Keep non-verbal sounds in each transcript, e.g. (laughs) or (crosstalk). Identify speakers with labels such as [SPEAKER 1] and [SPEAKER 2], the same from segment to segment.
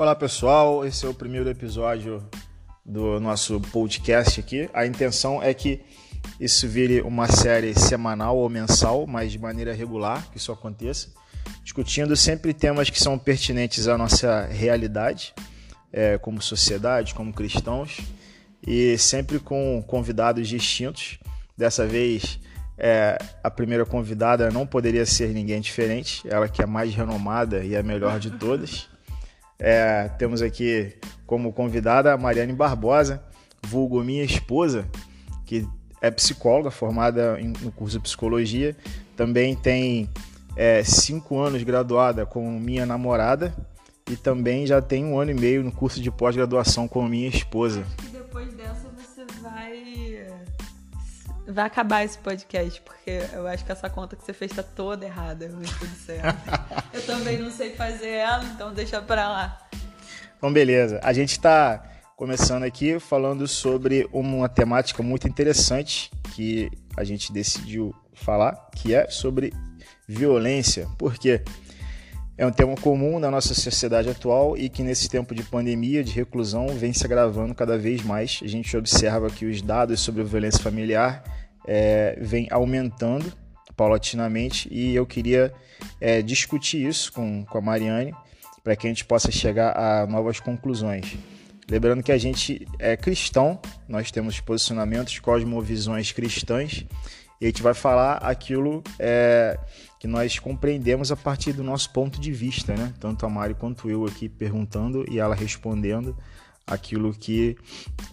[SPEAKER 1] Olá pessoal, esse é o primeiro episódio do nosso podcast aqui. A intenção é que isso vire uma série semanal ou mensal, mas de maneira regular, que isso aconteça, discutindo sempre temas que são pertinentes à nossa realidade, é, como sociedade, como cristãos, e sempre com convidados distintos. Dessa vez, é, a primeira convidada não poderia ser ninguém diferente, ela que é mais renomada e a melhor de todas. É, temos aqui como convidada a Mariane Barbosa, vulgo minha esposa, que é psicóloga, formada em, no curso de psicologia. Também tem é, cinco anos graduada com minha namorada e também já tem um ano e meio no curso de pós-graduação com minha esposa.
[SPEAKER 2] Vai acabar esse podcast, porque eu acho que essa conta que você fez tá toda errada, mas tudo certo. eu também não sei fazer ela, então deixa pra lá.
[SPEAKER 1] Então, beleza. A gente está começando aqui falando sobre uma temática muito interessante que a gente decidiu falar, que é sobre violência. Por quê? É um tema comum na nossa sociedade atual e que nesse tempo de pandemia, de reclusão, vem se agravando cada vez mais. A gente observa que os dados sobre a violência familiar é, vem aumentando paulatinamente e eu queria é, discutir isso com, com a Mariane para que a gente possa chegar a novas conclusões. Lembrando que a gente é cristão, nós temos posicionamentos, cosmovisões cristãs e a gente vai falar aquilo é, que nós compreendemos a partir do nosso ponto de vista, né? Tanto a Mari quanto eu aqui perguntando e ela respondendo aquilo que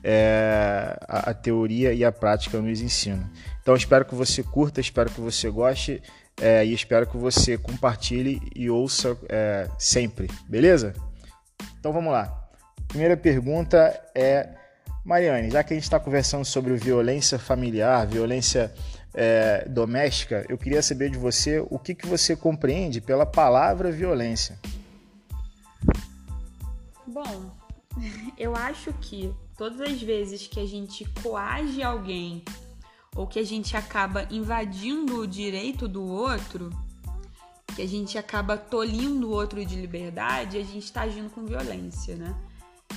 [SPEAKER 1] é, a, a, teoria e a prática nos ensinam. Então espero que você curta, espero que você goste é, e espero que você compartilhe e ouça é, sempre, beleza? Então vamos lá. Primeira pergunta é, Mariane, já que a gente está conversando sobre violência familiar, violência é, doméstica, eu queria saber de você o que, que você compreende pela palavra violência.
[SPEAKER 2] Bom, (laughs) eu acho que todas as vezes que a gente coage alguém ou que a gente acaba invadindo o direito do outro, que a gente acaba tolindo o outro de liberdade, a gente está agindo com violência, né?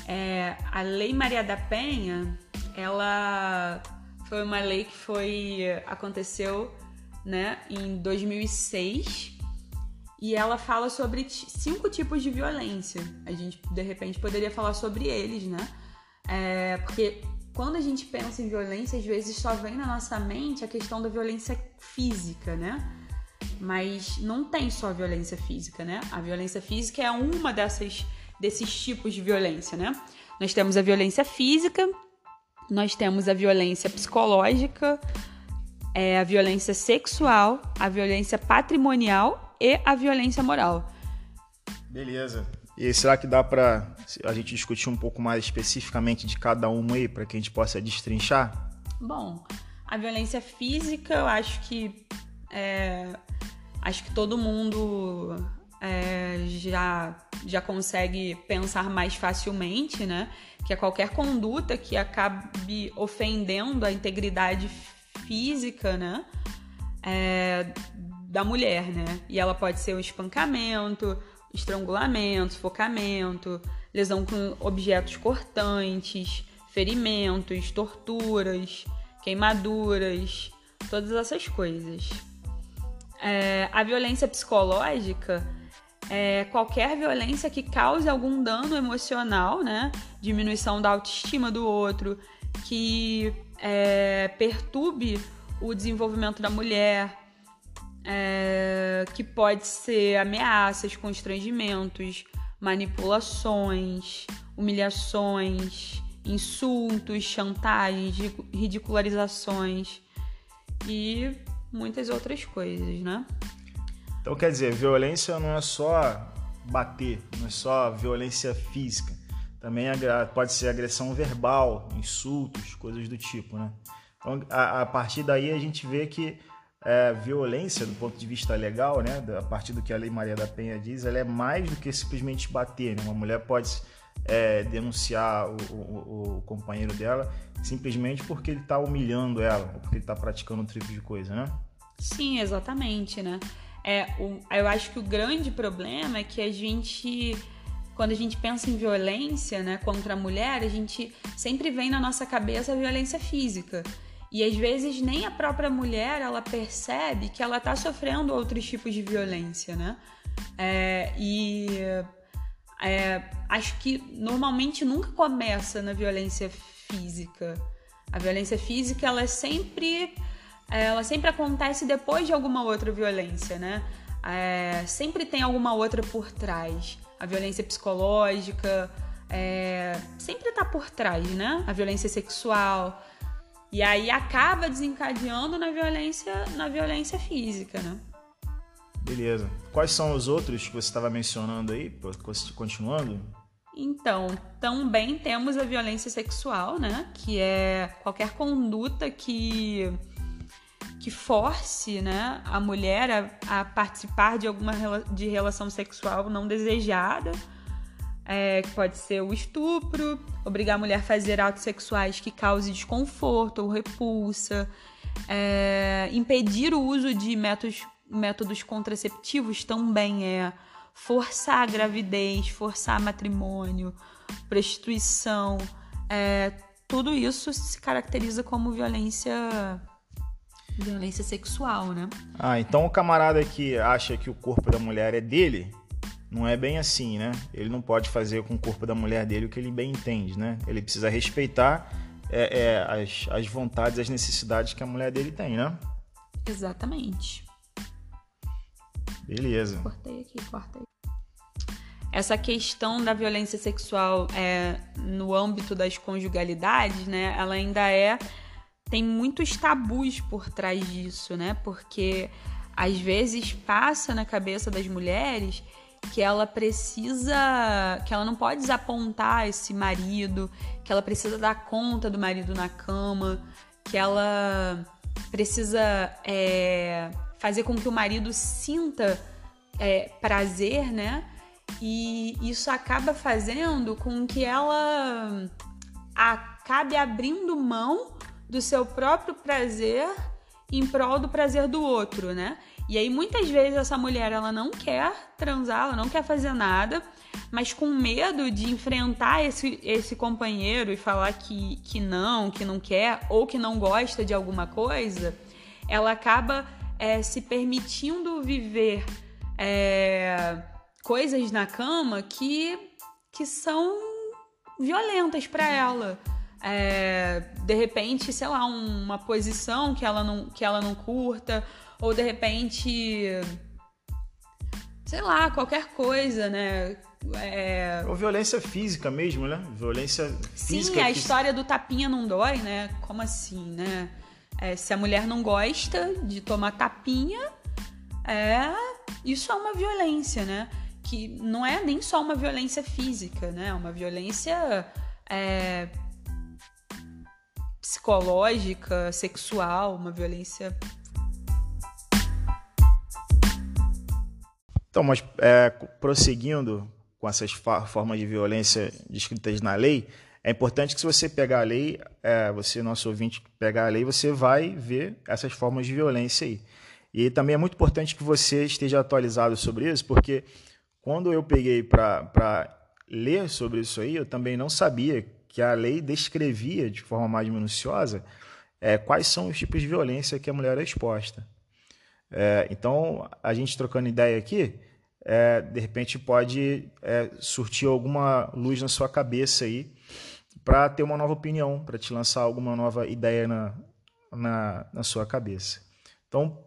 [SPEAKER 2] É, a Lei Maria da Penha, ela foi uma lei que foi aconteceu, né, em 2006 e ela fala sobre cinco tipos de violência. A gente de repente poderia falar sobre eles, né? É, porque quando a gente pensa em violência, às vezes só vem na nossa mente a questão da violência física, né? Mas não tem só violência física, né? A violência física é uma dessas, desses tipos de violência, né? Nós temos a violência física, nós temos a violência psicológica, é, a violência sexual, a violência patrimonial e a violência moral.
[SPEAKER 1] Beleza. E será que dá para a gente discutir um pouco mais especificamente de cada uma aí, para que a gente possa destrinchar?
[SPEAKER 2] Bom, a violência física, eu acho que é, acho que todo mundo é, já já consegue pensar mais facilmente, né? Que é qualquer conduta que acabe ofendendo a integridade física, né? É, da mulher, né? E ela pode ser o espancamento, estrangulamento, sufocamento, lesão com objetos cortantes, ferimentos, torturas, queimaduras, todas essas coisas. É, a violência psicológica é qualquer violência que cause algum dano emocional, né? Diminuição da autoestima do outro, que é, perturbe o desenvolvimento da mulher, é, que pode ser ameaças, constrangimentos, manipulações, humilhações, insultos, chantagens, ridicularizações e muitas outras coisas, né?
[SPEAKER 1] Então quer dizer, violência não é só bater, não é só violência física. Também pode ser agressão verbal, insultos, coisas do tipo, né? Então a, a partir daí a gente vê que é, violência do ponto de vista legal, né, a partir do que a Lei Maria da Penha diz, ela é mais do que simplesmente bater. Né? Uma mulher pode é, denunciar o, o, o, companheiro dela simplesmente porque ele está humilhando ela, ou porque ele está praticando outro tipo de coisa, né?
[SPEAKER 2] Sim, exatamente, né? É, o, eu acho que o grande problema é que a gente quando a gente pensa em violência né, contra a mulher, a gente sempre vem na nossa cabeça a violência física. E às vezes nem a própria mulher ela percebe que ela está sofrendo outros tipos de violência, né? É, e é, acho que normalmente nunca começa na violência física. A violência física ela é sempre ela sempre acontece depois de alguma outra violência, né? É, sempre tem alguma outra por trás. A violência psicológica é, sempre tá por trás, né? A violência sexual. E aí acaba desencadeando na violência, na violência física, né?
[SPEAKER 1] Beleza. Quais são os outros que você estava mencionando aí, continuando?
[SPEAKER 2] Então, também temos a violência sexual, né? Que é qualquer conduta que que force né, a mulher a, a participar de alguma de relação sexual não desejada, é, que pode ser o estupro, obrigar a mulher a fazer atos sexuais que cause desconforto ou repulsa, é, impedir o uso de métodos, métodos contraceptivos também é forçar a gravidez, forçar matrimônio, prostituição, é, tudo isso se caracteriza como violência Violência sexual, né?
[SPEAKER 1] Ah, então o camarada que acha que o corpo da mulher é dele, não é bem assim, né? Ele não pode fazer com o corpo da mulher dele o que ele bem entende, né? Ele precisa respeitar é, é, as, as vontades, as necessidades que a mulher dele tem, né?
[SPEAKER 2] Exatamente.
[SPEAKER 1] Beleza.
[SPEAKER 2] Cortei aqui, cortei. Essa questão da violência sexual é, no âmbito das conjugalidades, né? Ela ainda é tem muitos tabus por trás disso, né? Porque às vezes passa na cabeça das mulheres que ela precisa, que ela não pode desapontar esse marido, que ela precisa dar conta do marido na cama, que ela precisa é, fazer com que o marido sinta é, prazer, né? E isso acaba fazendo com que ela acabe abrindo mão do seu próprio prazer em prol do prazer do outro, né? E aí muitas vezes essa mulher ela não quer transar, ela não quer fazer nada, mas com medo de enfrentar esse, esse companheiro e falar que, que não, que não quer ou que não gosta de alguma coisa, ela acaba é, se permitindo viver é, coisas na cama que, que são violentas para ela é, de repente, sei lá, uma posição que ela não, que ela não curta, ou de repente, sei lá, qualquer coisa, né?
[SPEAKER 1] É... Ou violência física mesmo, né? Violência física.
[SPEAKER 2] Sim, a que... história do tapinha não dói, né? Como assim, né? É, se a mulher não gosta de tomar tapinha, é isso é uma violência, né? Que não é nem só uma violência física, né? É uma violência é, psicológica, sexual, uma violência.
[SPEAKER 1] Então, mas é, prosseguindo com essas formas de violência descritas na lei, é importante que se você pegar a lei, é, você, nosso ouvinte, pegar a lei, você vai ver essas formas de violência aí. E também é muito importante que você esteja atualizado sobre isso, porque quando eu peguei para ler sobre isso aí, eu também não sabia que a lei descrevia de forma mais minuciosa é, quais são os tipos de violência que a mulher é exposta. É, então, a gente trocando ideia aqui, é, de repente pode é, surtir alguma luz na sua cabeça aí para ter uma nova opinião, para te lançar alguma nova ideia na, na, na sua cabeça. Então,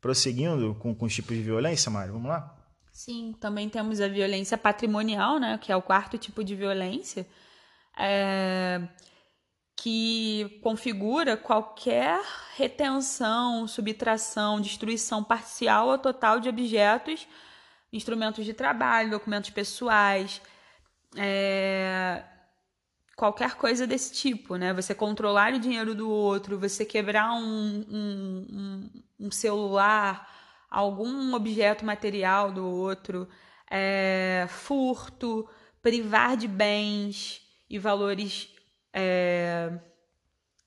[SPEAKER 1] prosseguindo com, com os tipos de violência, Mário, vamos lá?
[SPEAKER 2] Sim, também temos a violência patrimonial, né, que é o quarto tipo de violência, é, que configura qualquer retenção, subtração, destruição parcial ou total de objetos, instrumentos de trabalho, documentos pessoais, é, qualquer coisa desse tipo, né? Você controlar o dinheiro do outro, você quebrar um, um, um, um celular, algum objeto material do outro, é, furto, privar de bens, e valores é,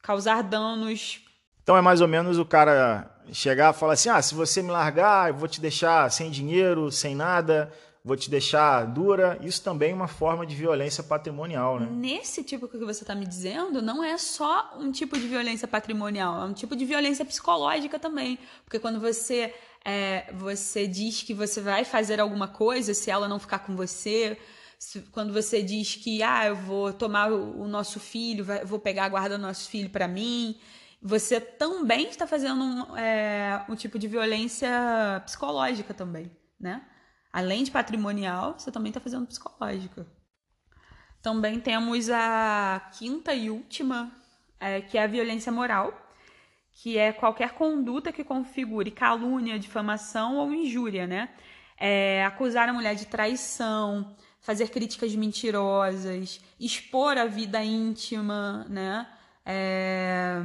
[SPEAKER 2] causar danos.
[SPEAKER 1] Então é mais ou menos o cara chegar e falar assim: ah, se você me largar, eu vou te deixar sem dinheiro, sem nada, vou te deixar dura. Isso também é uma forma de violência patrimonial, né?
[SPEAKER 2] Nesse tipo que você está me dizendo, não é só um tipo de violência patrimonial, é um tipo de violência psicológica também. Porque quando você, é, você diz que você vai fazer alguma coisa, se ela não ficar com você, quando você diz que ah, eu vou tomar o, nosso filho, vou pegar a guarda do nosso filho para mim, você também está fazendo um, é, um tipo de violência psicológica também, né? Além de patrimonial, você também está fazendo psicológica. Também temos a quinta e última, é, que é a violência moral, que é qualquer conduta que configure calúnia, difamação ou injúria, né? É, acusar a mulher de traição, fazer críticas mentirosas, expor a vida íntima, né? É,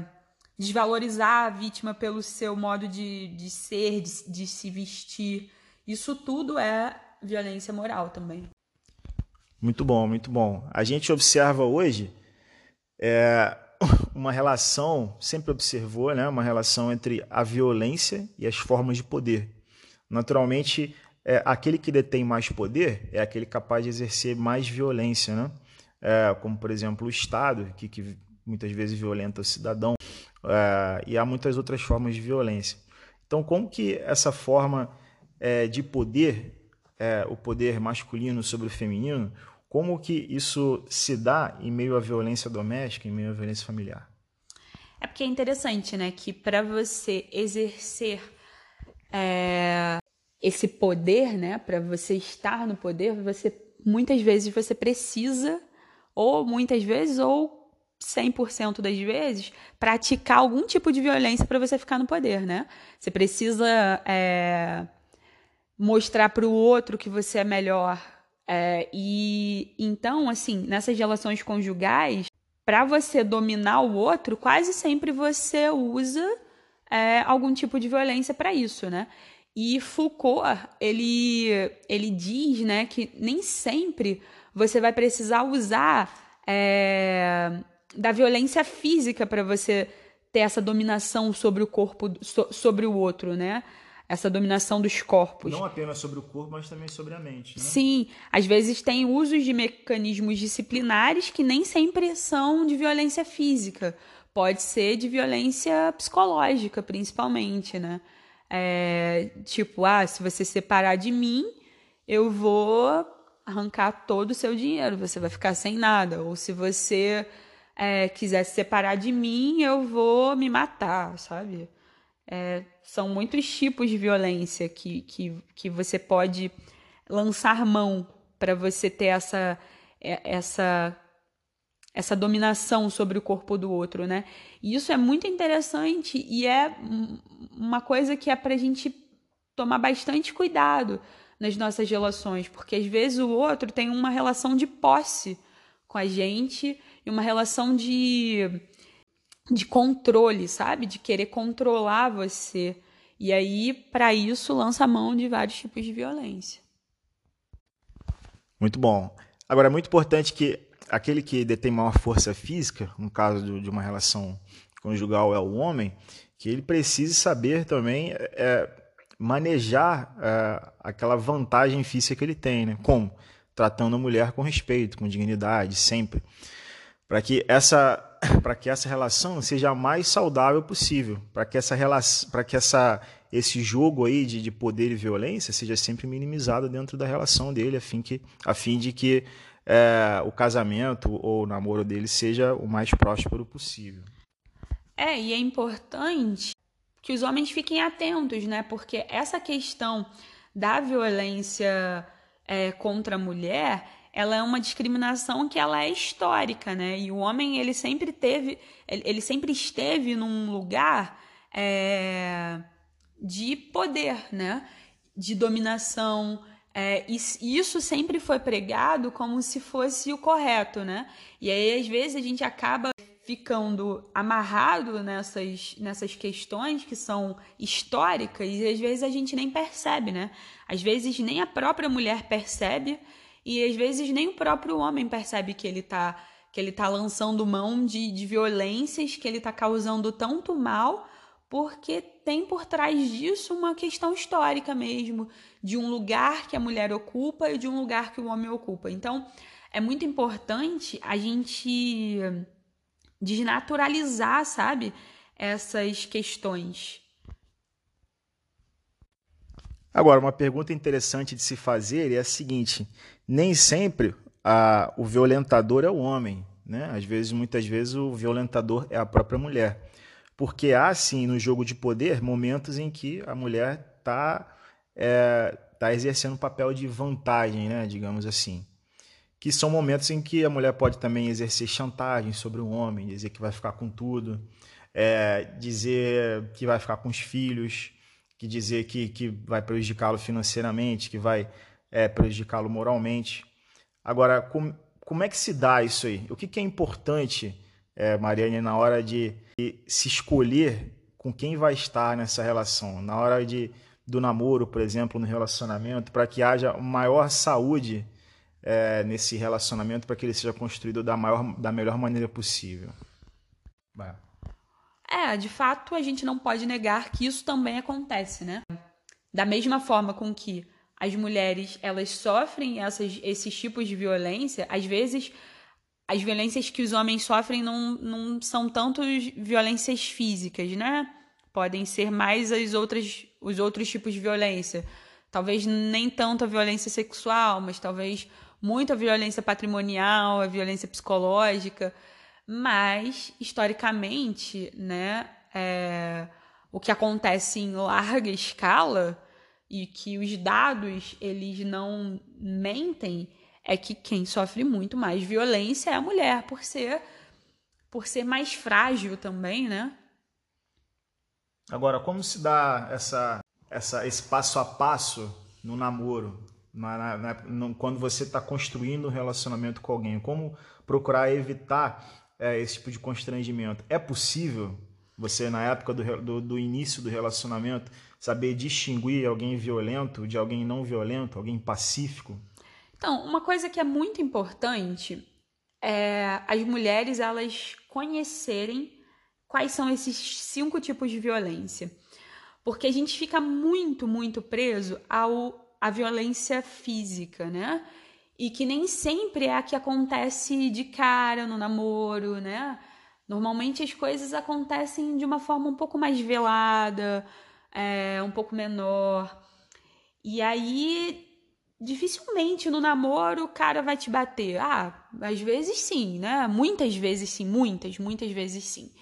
[SPEAKER 2] desvalorizar a vítima pelo seu modo de, de ser, de, de se vestir. Isso tudo é violência moral também.
[SPEAKER 1] Muito bom, muito bom. A gente observa hoje é, (laughs) uma relação, sempre observou, né, uma relação entre a violência e as formas de poder. Naturalmente, é, aquele que detém mais poder é aquele capaz de exercer mais violência, né? É, como, por exemplo, o Estado, que, que muitas vezes violenta o cidadão, é, e há muitas outras formas de violência. Então, como que essa forma é, de poder, é, o poder masculino sobre o feminino, como que isso se dá em meio à violência doméstica, em meio à violência familiar?
[SPEAKER 2] É porque é interessante, né, que para você exercer é, esse poder, né, para você estar no poder, você muitas vezes você precisa ou muitas vezes ou 100% das vezes, praticar algum tipo de violência para você ficar no poder, né? Você precisa é, mostrar para o outro que você é melhor. É, e então, assim, nessas relações conjugais, para você dominar o outro, quase sempre você usa é, algum tipo de violência para isso, né? E Foucault, ele, ele diz, né, que nem sempre você vai precisar usar é, da violência física para você ter essa dominação sobre o corpo, so, sobre o outro, né? Essa dominação dos corpos.
[SPEAKER 1] Não apenas sobre o corpo, mas também sobre a mente. Né?
[SPEAKER 2] Sim, às vezes tem usos de mecanismos disciplinares que nem sempre são de violência física. Pode ser de violência psicológica, principalmente, né? É, tipo, ah, se você separar de mim, eu vou arrancar todo o seu dinheiro, você vai ficar sem nada. Ou se você é, quiser se separar de mim, eu vou me matar, sabe? É, são muitos tipos de violência que, que, que você pode lançar mão para você ter essa, é, essa, essa dominação sobre o corpo do outro, né? E isso é muito interessante e é uma coisa que é para a gente tomar bastante cuidado nas nossas relações, porque às vezes o outro tem uma relação de posse com a gente e uma relação de, de controle, sabe? De querer controlar você. E aí, para isso, lança a mão de vários tipos de violência.
[SPEAKER 1] Muito bom. Agora, é muito importante que aquele que detém maior força física, no caso de uma relação conjugal é o homem, que ele precise saber também é, manejar é, aquela vantagem física que ele tem, né? Como? Tratando a mulher com respeito, com dignidade, sempre para que essa (coughs) para que essa relação seja a mais saudável possível, para que essa relação, para que essa esse jogo aí de, de poder e violência seja sempre minimizado dentro da relação dele, a fim que a fim de que é, o casamento ou o namoro dele seja o mais próspero possível.
[SPEAKER 2] É, e é importante que os homens fiquem atentos, né? Porque essa questão da violência é, contra a mulher ela é uma discriminação que ela é histórica, né? E o homem ele sempre teve, ele sempre esteve num lugar é, de poder, né? De dominação. É, isso sempre foi pregado como se fosse o correto, né? E aí às vezes a gente acaba ficando amarrado nessas, nessas questões que são históricas e às vezes a gente nem percebe, né? Às vezes nem a própria mulher percebe e às vezes nem o próprio homem percebe que ele está que ele tá lançando mão de, de violências, que ele está causando tanto mal porque tem por trás disso uma questão histórica mesmo, de um lugar que a mulher ocupa e de um lugar que o homem ocupa. Então, é muito importante a gente desnaturalizar, sabe, essas questões.
[SPEAKER 1] Agora, uma pergunta interessante de se fazer é a seguinte: nem sempre a, o violentador é o homem, né? Às vezes, muitas vezes, o violentador é a própria mulher. Porque há, sim, no jogo de poder, momentos em que a mulher está é, tá exercendo um papel de vantagem, né? digamos assim. Que são momentos em que a mulher pode também exercer chantagem sobre o homem, dizer que vai ficar com tudo, é, dizer que vai ficar com os filhos, que dizer que, que vai prejudicá-lo financeiramente, que vai é, prejudicá-lo moralmente. Agora, com, como é que se dá isso aí? O que, que é importante, é, Mariane, na hora de se escolher com quem vai estar nessa relação, na hora de, do namoro, por exemplo, no relacionamento, para que haja maior saúde é, nesse relacionamento, para que ele seja construído da, maior, da melhor maneira possível?
[SPEAKER 2] Vai. É, de fato, a gente não pode negar que isso também acontece, né? Da mesma forma com que as mulheres elas sofrem essas, esses tipos de violência, às vezes as violências que os homens sofrem não, não são tanto violências físicas, né? Podem ser mais as outras, os outros tipos de violência. Talvez nem tanto a violência sexual, mas talvez muita violência patrimonial, a violência psicológica. Mas, historicamente, né, é, o que acontece em larga escala e que os dados eles não mentem é que quem sofre muito mais violência é a mulher, por ser por ser mais frágil também, né?
[SPEAKER 1] Agora, como se dá essa, essa, esse passo a passo no namoro, na, na, na, quando você está construindo um relacionamento com alguém? Como procurar evitar é, esse tipo de constrangimento. É possível você, na época do, do, do, início do relacionamento, saber distinguir alguém violento de alguém não violento, alguém pacífico?
[SPEAKER 2] Então, uma coisa que é muito importante é as mulheres elas conhecerem quais são esses cinco tipos de violência. Porque a gente fica muito, muito preso ao, à violência física, né? e que nem sempre é a que acontece de cara no namoro, né? Normalmente as coisas acontecem de uma forma um pouco mais velada, é, um pouco menor. E aí, dificilmente no namoro o cara vai te bater. Ah, às vezes sim, né? Muitas vezes sim, muitas, muitas vezes sim.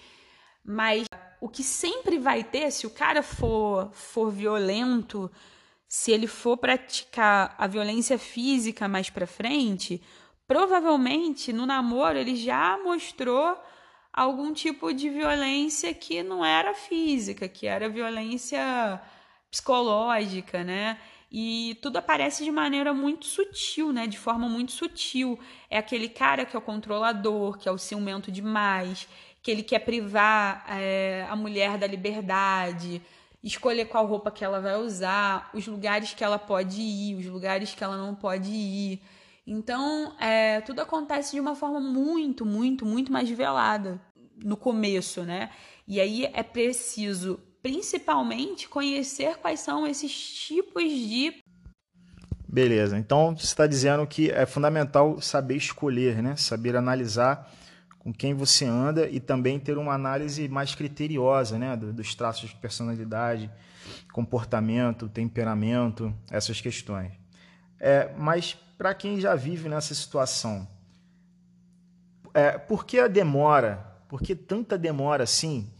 [SPEAKER 2] Mas o que sempre vai ter, se o cara for, for violento, se ele for praticar a violência física mais para frente, provavelmente no namoro ele já mostrou algum tipo de violência que não era física, que era violência psicológica, né? E tudo aparece de maneira muito sutil, né? De forma muito sutil. É aquele cara que é o controlador, que é o ciumento demais, que ele quer privar é, a mulher da liberdade, escolher qual roupa que ela vai usar, os lugares que ela pode ir, os lugares que ela não pode ir. Então, é, tudo acontece de uma forma muito, muito, muito mais velada no começo, né? E aí é preciso, principalmente, conhecer quais são esses tipos de.
[SPEAKER 1] Beleza, então você está dizendo que é fundamental saber escolher, né? Saber analisar com quem você anda e também ter uma análise mais criteriosa né, dos traços de personalidade, comportamento, temperamento, essas questões. É, mas para quem já vive nessa situação, é, por que a demora? Por que tanta demora assim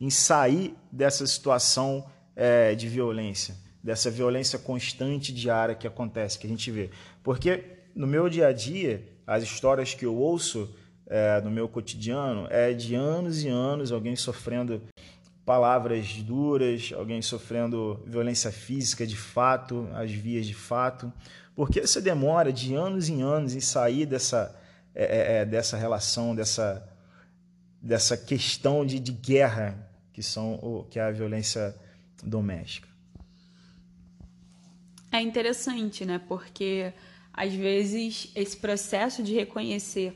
[SPEAKER 1] em sair dessa situação é, de violência, dessa violência constante diária que acontece, que a gente vê? Porque no meu dia a dia, as histórias que eu ouço é, no meu cotidiano é de anos e anos alguém sofrendo palavras duras, alguém sofrendo violência física de fato, as vias de fato. Porque essa demora de anos em anos em sair dessa, é, é, dessa relação, dessa, dessa questão de, de guerra que, são o, que é a violência doméstica?
[SPEAKER 2] É interessante, né? Porque às vezes esse processo de reconhecer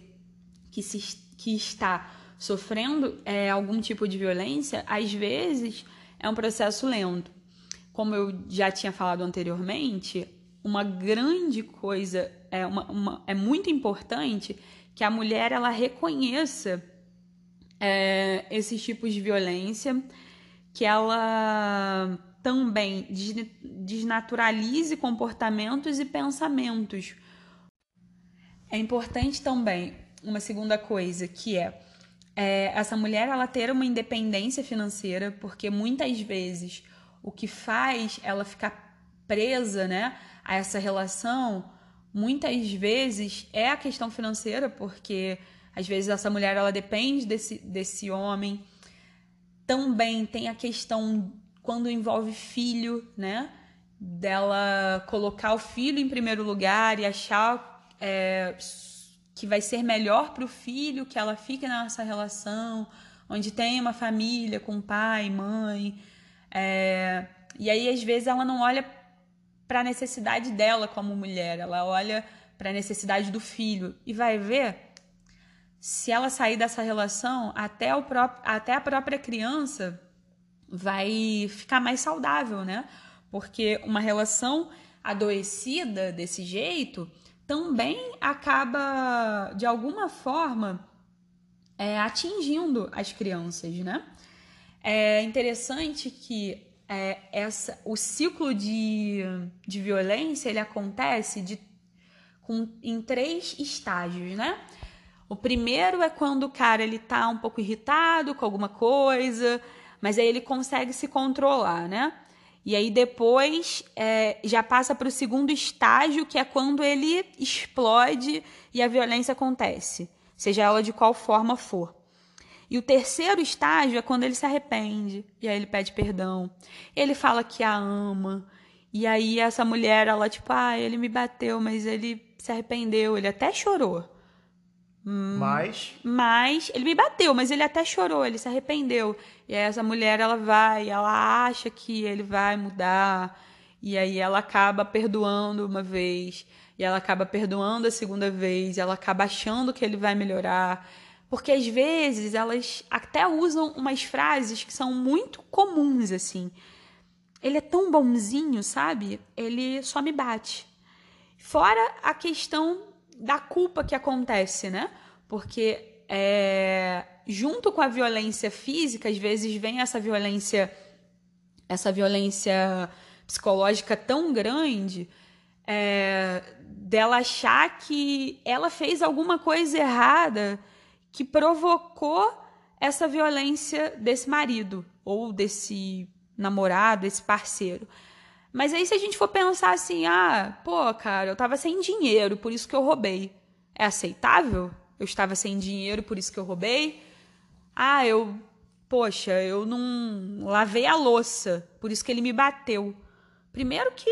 [SPEAKER 2] que, se, que está sofrendo é, algum tipo de violência, às vezes é um processo lento. Como eu já tinha falado anteriormente, uma grande coisa, é, uma, uma, é muito importante que a mulher ela reconheça é, esses tipos de violência, que ela também desnaturalize comportamentos e pensamentos. É importante também uma segunda coisa que é, é essa mulher ela ter uma independência financeira, porque muitas vezes o que faz ela ficar presa, né, a essa relação, muitas vezes é a questão financeira, porque às vezes essa mulher ela depende desse, desse homem. Também tem a questão quando envolve filho, né? Dela colocar o filho em primeiro lugar e achar é, que vai ser melhor para o filho que ela fique nessa relação, onde tem uma família com pai, mãe. É, e aí, às vezes, ela não olha para a necessidade dela como mulher, ela olha para a necessidade do filho e vai ver se ela sair dessa relação, até, o próprio, até a própria criança vai ficar mais saudável, né? Porque uma relação adoecida desse jeito também acaba, de alguma forma, é, atingindo as crianças, né? É interessante que é, essa, o ciclo de, de violência ele acontece de, com, em três estágios, né? O primeiro é quando o cara ele tá um pouco irritado com alguma coisa, mas aí ele consegue se controlar, né? E aí depois é, já passa para o segundo estágio, que é quando ele explode e a violência acontece, seja ela de qual forma for. E o terceiro estágio é quando ele se arrepende, e aí ele pede perdão. Ele fala que a ama. E aí essa mulher, ela tipo, ah, ele me bateu, mas ele se arrependeu, ele até chorou.
[SPEAKER 1] Mas.
[SPEAKER 2] Mas ele me bateu, mas ele até chorou, ele se arrependeu. E aí essa mulher ela vai, ela acha que ele vai mudar. E aí ela acaba perdoando uma vez, e ela acaba perdoando a segunda vez, e ela acaba achando que ele vai melhorar. Porque às vezes elas até usam umas frases que são muito comuns assim. Ele é tão bonzinho, sabe? Ele só me bate. Fora a questão da culpa que acontece, né? Porque é, junto com a violência física, às vezes vem essa violência, essa violência psicológica tão grande, é, dela achar que ela fez alguma coisa errada que provocou essa violência desse marido ou desse namorado, desse parceiro. Mas aí, se a gente for pensar assim, ah, pô, cara, eu tava sem dinheiro, por isso que eu roubei. É aceitável? Eu estava sem dinheiro, por isso que eu roubei? Ah, eu. Poxa, eu não lavei a louça, por isso que ele me bateu. Primeiro que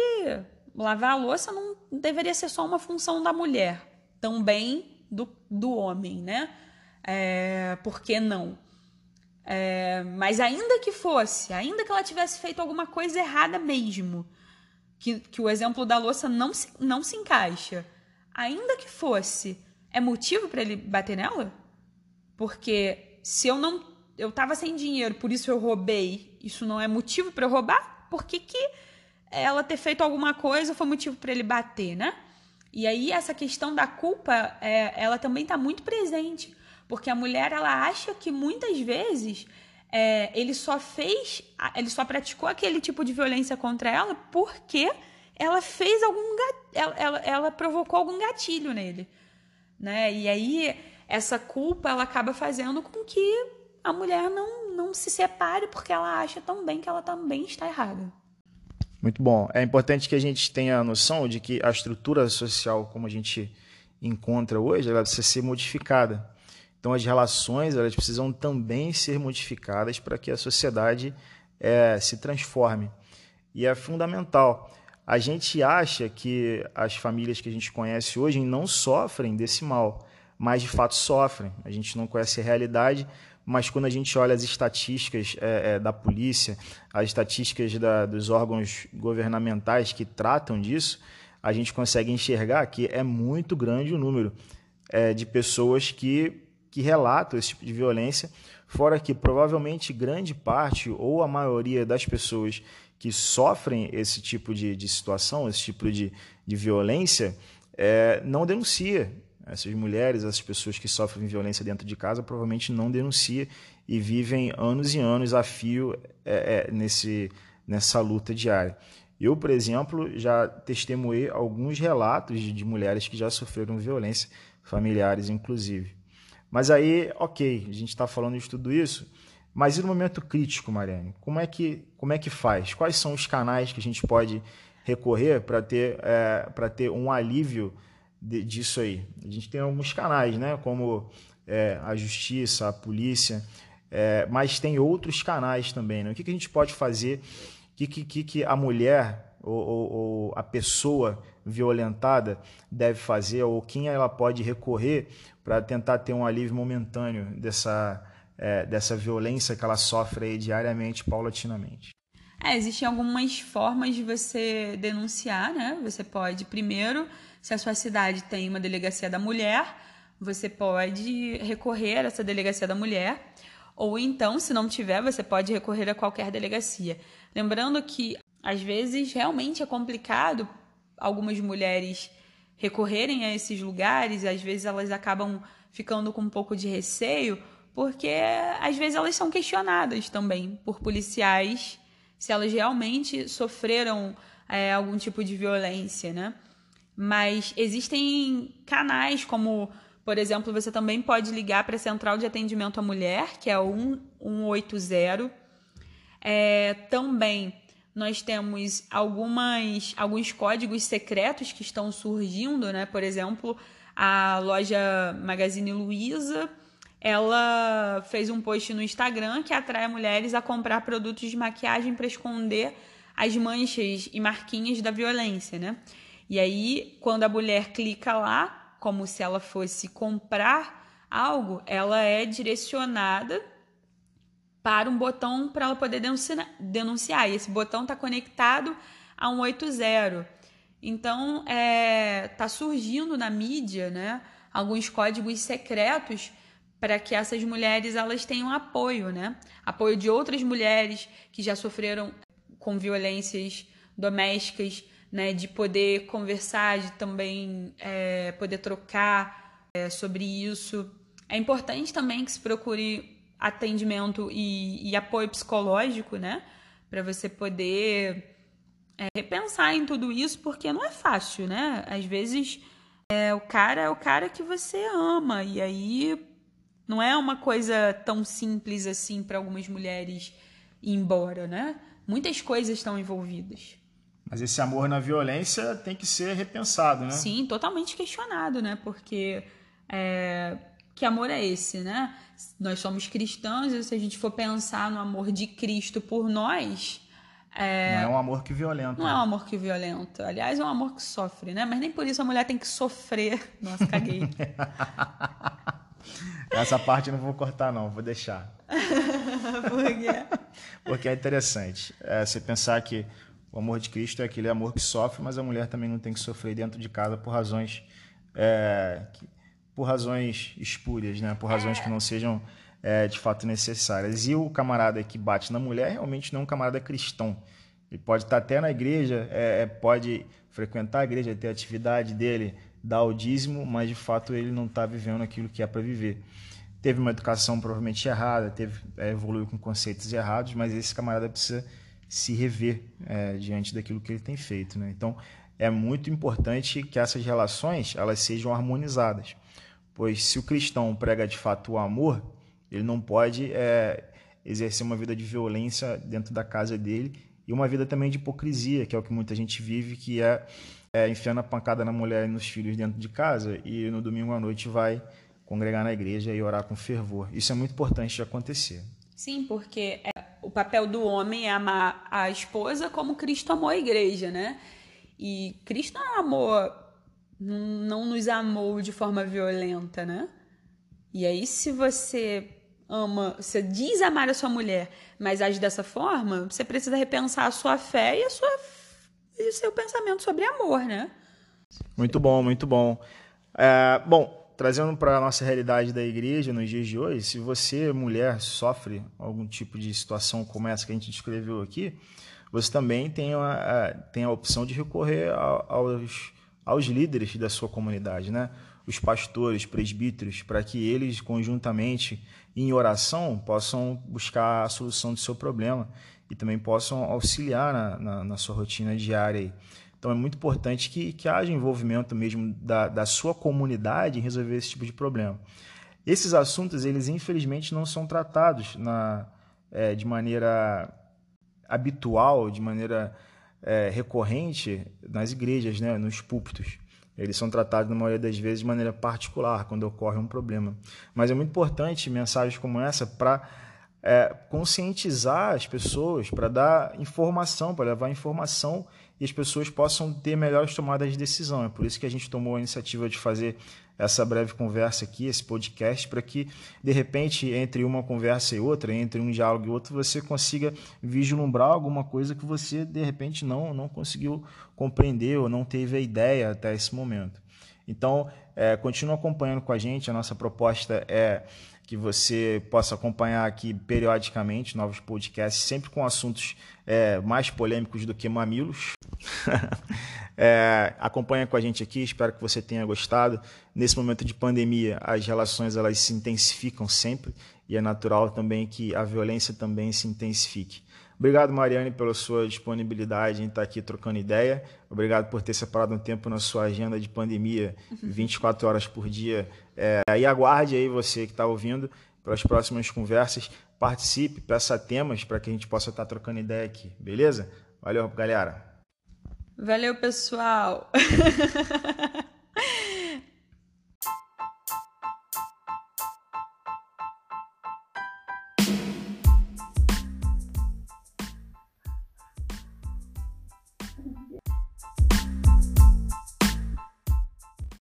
[SPEAKER 2] lavar a louça não deveria ser só uma função da mulher, também do, do homem, né? É, por que não? É, mas ainda que fosse, ainda que ela tivesse feito alguma coisa errada mesmo, que, que o exemplo da louça não se, não se encaixa, ainda que fosse, é motivo para ele bater nela? Porque se eu não. Eu tava sem dinheiro, por isso eu roubei, isso não é motivo para eu roubar? Por que, que ela ter feito alguma coisa foi motivo para ele bater, né? E aí essa questão da culpa, é, ela também está muito presente. Porque a mulher, ela acha que muitas vezes é, ele só fez, ele só praticou aquele tipo de violência contra ela porque ela fez algum ela, ela, ela, provocou algum gatilho nele, né? E aí essa culpa ela acaba fazendo com que a mulher não, não se separe porque ela acha também que ela também está errada.
[SPEAKER 1] Muito bom. É importante que a gente tenha a noção de que a estrutura social como a gente encontra hoje, ela precisa ser modificada. Então, as relações elas precisam também ser modificadas para que a sociedade é, se transforme. E é fundamental. A gente acha que as famílias que a gente conhece hoje não sofrem desse mal, mas de fato sofrem. A gente não conhece a realidade, mas quando a gente olha as estatísticas é, é, da polícia, as estatísticas da, dos órgãos governamentais que tratam disso, a gente consegue enxergar que é muito grande o número é, de pessoas que que relatam esse tipo de violência Fora que provavelmente grande parte ou a maioria das pessoas que sofrem esse tipo de, de situação, esse tipo de, de violência, é, não denuncia. Essas mulheres, essas pessoas que sofrem violência dentro de casa, provavelmente não denuncia e vivem anos e anos a fio é, é, nesse, nessa luta diária. Eu, por exemplo, já testemunhei alguns relatos de, de mulheres que já sofreram violência, familiares inclusive. Mas aí, ok, a gente está falando de tudo isso, mas e no momento crítico, Mariane? Como é que, como é que faz? Quais são os canais que a gente pode recorrer para ter, é, ter um alívio de, disso aí? A gente tem alguns canais, né? como é, a justiça, a polícia, é, mas tem outros canais também. Né? O que, que a gente pode fazer? O que, que, que a mulher ou, ou, ou, a pessoa violentada deve fazer, ou quem ela pode recorrer para tentar ter um alívio momentâneo dessa, é, dessa violência que ela sofre diariamente, paulatinamente.
[SPEAKER 2] É, existem algumas formas de você denunciar, né? Você pode, primeiro, se a sua cidade tem uma delegacia da mulher, você pode recorrer a essa delegacia da mulher. Ou então, se não tiver, você pode recorrer a qualquer delegacia. Lembrando que, às vezes, realmente é complicado algumas mulheres recorrerem a esses lugares, às vezes elas acabam ficando com um pouco de receio, porque às vezes elas são questionadas também por policiais se elas realmente sofreram é, algum tipo de violência, né? Mas existem canais como, por exemplo, você também pode ligar para a Central de Atendimento à Mulher, que é o 180. É, também nós temos algumas, alguns códigos secretos que estão surgindo, né? Por exemplo, a loja Magazine Luiza, ela fez um post no Instagram que atrai mulheres a comprar produtos de maquiagem para esconder as manchas e marquinhas da violência, né? E aí, quando a mulher clica lá, como se ela fosse comprar algo, ela é direcionada para um botão para ela poder denunciar. E esse botão está conectado a um 80. Então, está é, tá surgindo na mídia né, alguns códigos secretos para que essas mulheres elas tenham apoio, né? Apoio de outras mulheres que já sofreram com violências domésticas, né? De poder conversar, de também é, poder trocar é, sobre isso. É importante também que se procure atendimento e, e apoio psicológico, né? Para você poder é, repensar em tudo isso, porque não é fácil, né? Às vezes é, o cara é o cara que você ama, e aí não é uma coisa tão simples assim para algumas mulheres ir embora, né? Muitas coisas estão envolvidas.
[SPEAKER 1] Mas esse amor na violência tem que ser repensado, né?
[SPEAKER 2] Sim, totalmente questionado, né? Porque é, que amor é esse, né? Nós somos cristãos e se a gente for pensar no amor de Cristo por nós.
[SPEAKER 1] É... Não é um amor que violenta.
[SPEAKER 2] Não é um amor que violenta. Aliás, é um amor que sofre, né? Mas nem por isso a mulher tem que sofrer. (laughs) Nossa, caguei. (laughs)
[SPEAKER 1] Essa parte eu não vou cortar, não, vou deixar. (laughs)
[SPEAKER 2] por quê?
[SPEAKER 1] Porque é interessante. É, você pensar que o amor de Cristo é aquele amor que sofre, mas a mulher também não tem que sofrer dentro de casa por razões. É, que, por razões espúrias, né? por razões que não sejam é, de fato necessárias. E o camarada que bate na mulher realmente não é um camarada cristão. Ele pode estar até na igreja, é, é pode frequentar a igreja, ter a atividade dele, dar o dízimo, mas de fato ele não está vivendo aquilo que é para viver. Teve uma educação provavelmente errada, teve, é, evoluiu com conceitos errados, mas esse camarada precisa se rever é, diante daquilo que ele tem feito. Né? Então, é muito importante que essas relações elas sejam harmonizadas. Pois se o cristão prega de fato o amor, ele não pode é, exercer uma vida de violência dentro da casa dele e uma vida também de hipocrisia, que é o que muita gente vive, que é, é enfiando a pancada na mulher e nos filhos dentro de casa e no domingo à noite vai congregar na igreja e orar com fervor. Isso é muito importante de acontecer.
[SPEAKER 2] Sim, porque é, o papel do homem é amar a esposa como Cristo amou a igreja, né? E Cristo amou não nos amou de forma violenta, né? E aí, se você ama, você diz amar a sua mulher, mas age dessa forma, você precisa repensar a sua fé e, a sua, e o seu pensamento sobre amor, né?
[SPEAKER 1] Muito bom, muito bom. É, bom, trazendo para a nossa realidade da igreja nos dias de hoje, se você, mulher, sofre algum tipo de situação como essa que a gente descreveu aqui, você também tem a, tem a opção de recorrer aos, aos líderes da sua comunidade, né? os pastores, presbíteros, para que eles conjuntamente, em oração, possam buscar a solução do seu problema e também possam auxiliar na, na, na sua rotina diária. Então é muito importante que, que haja envolvimento mesmo da, da sua comunidade em resolver esse tipo de problema. Esses assuntos, eles infelizmente não são tratados na, é, de maneira habitual, de maneira é, recorrente nas igrejas, né, nos púlpitos. Eles são tratados, na maioria das vezes, de maneira particular, quando ocorre um problema. Mas é muito importante mensagens como essa para é, conscientizar as pessoas, para dar informação, para levar informação e as pessoas possam ter melhores tomadas de decisão. É por isso que a gente tomou a iniciativa de fazer essa breve conversa aqui, esse podcast, para que, de repente, entre uma conversa e outra, entre um diálogo e outro, você consiga vislumbrar alguma coisa que você, de repente, não, não conseguiu compreender ou não teve a ideia até esse momento. Então, é, continue acompanhando com a gente. A nossa proposta é que você possa acompanhar aqui periodicamente novos podcasts, sempre com assuntos é, mais polêmicos do que mamilos. (laughs) é, acompanha com a gente aqui, espero que você tenha gostado. Nesse momento de pandemia, as relações elas se intensificam sempre e é natural também que a violência também se intensifique. Obrigado, Mariane, pela sua disponibilidade em estar aqui trocando ideia. Obrigado por ter separado um tempo na sua agenda de pandemia, 24 horas por dia. É, e aguarde aí você que está ouvindo para as próximas conversas. Participe, peça temas para que a gente possa estar trocando ideia aqui, beleza? Valeu, galera.
[SPEAKER 2] Valeu, pessoal. (laughs)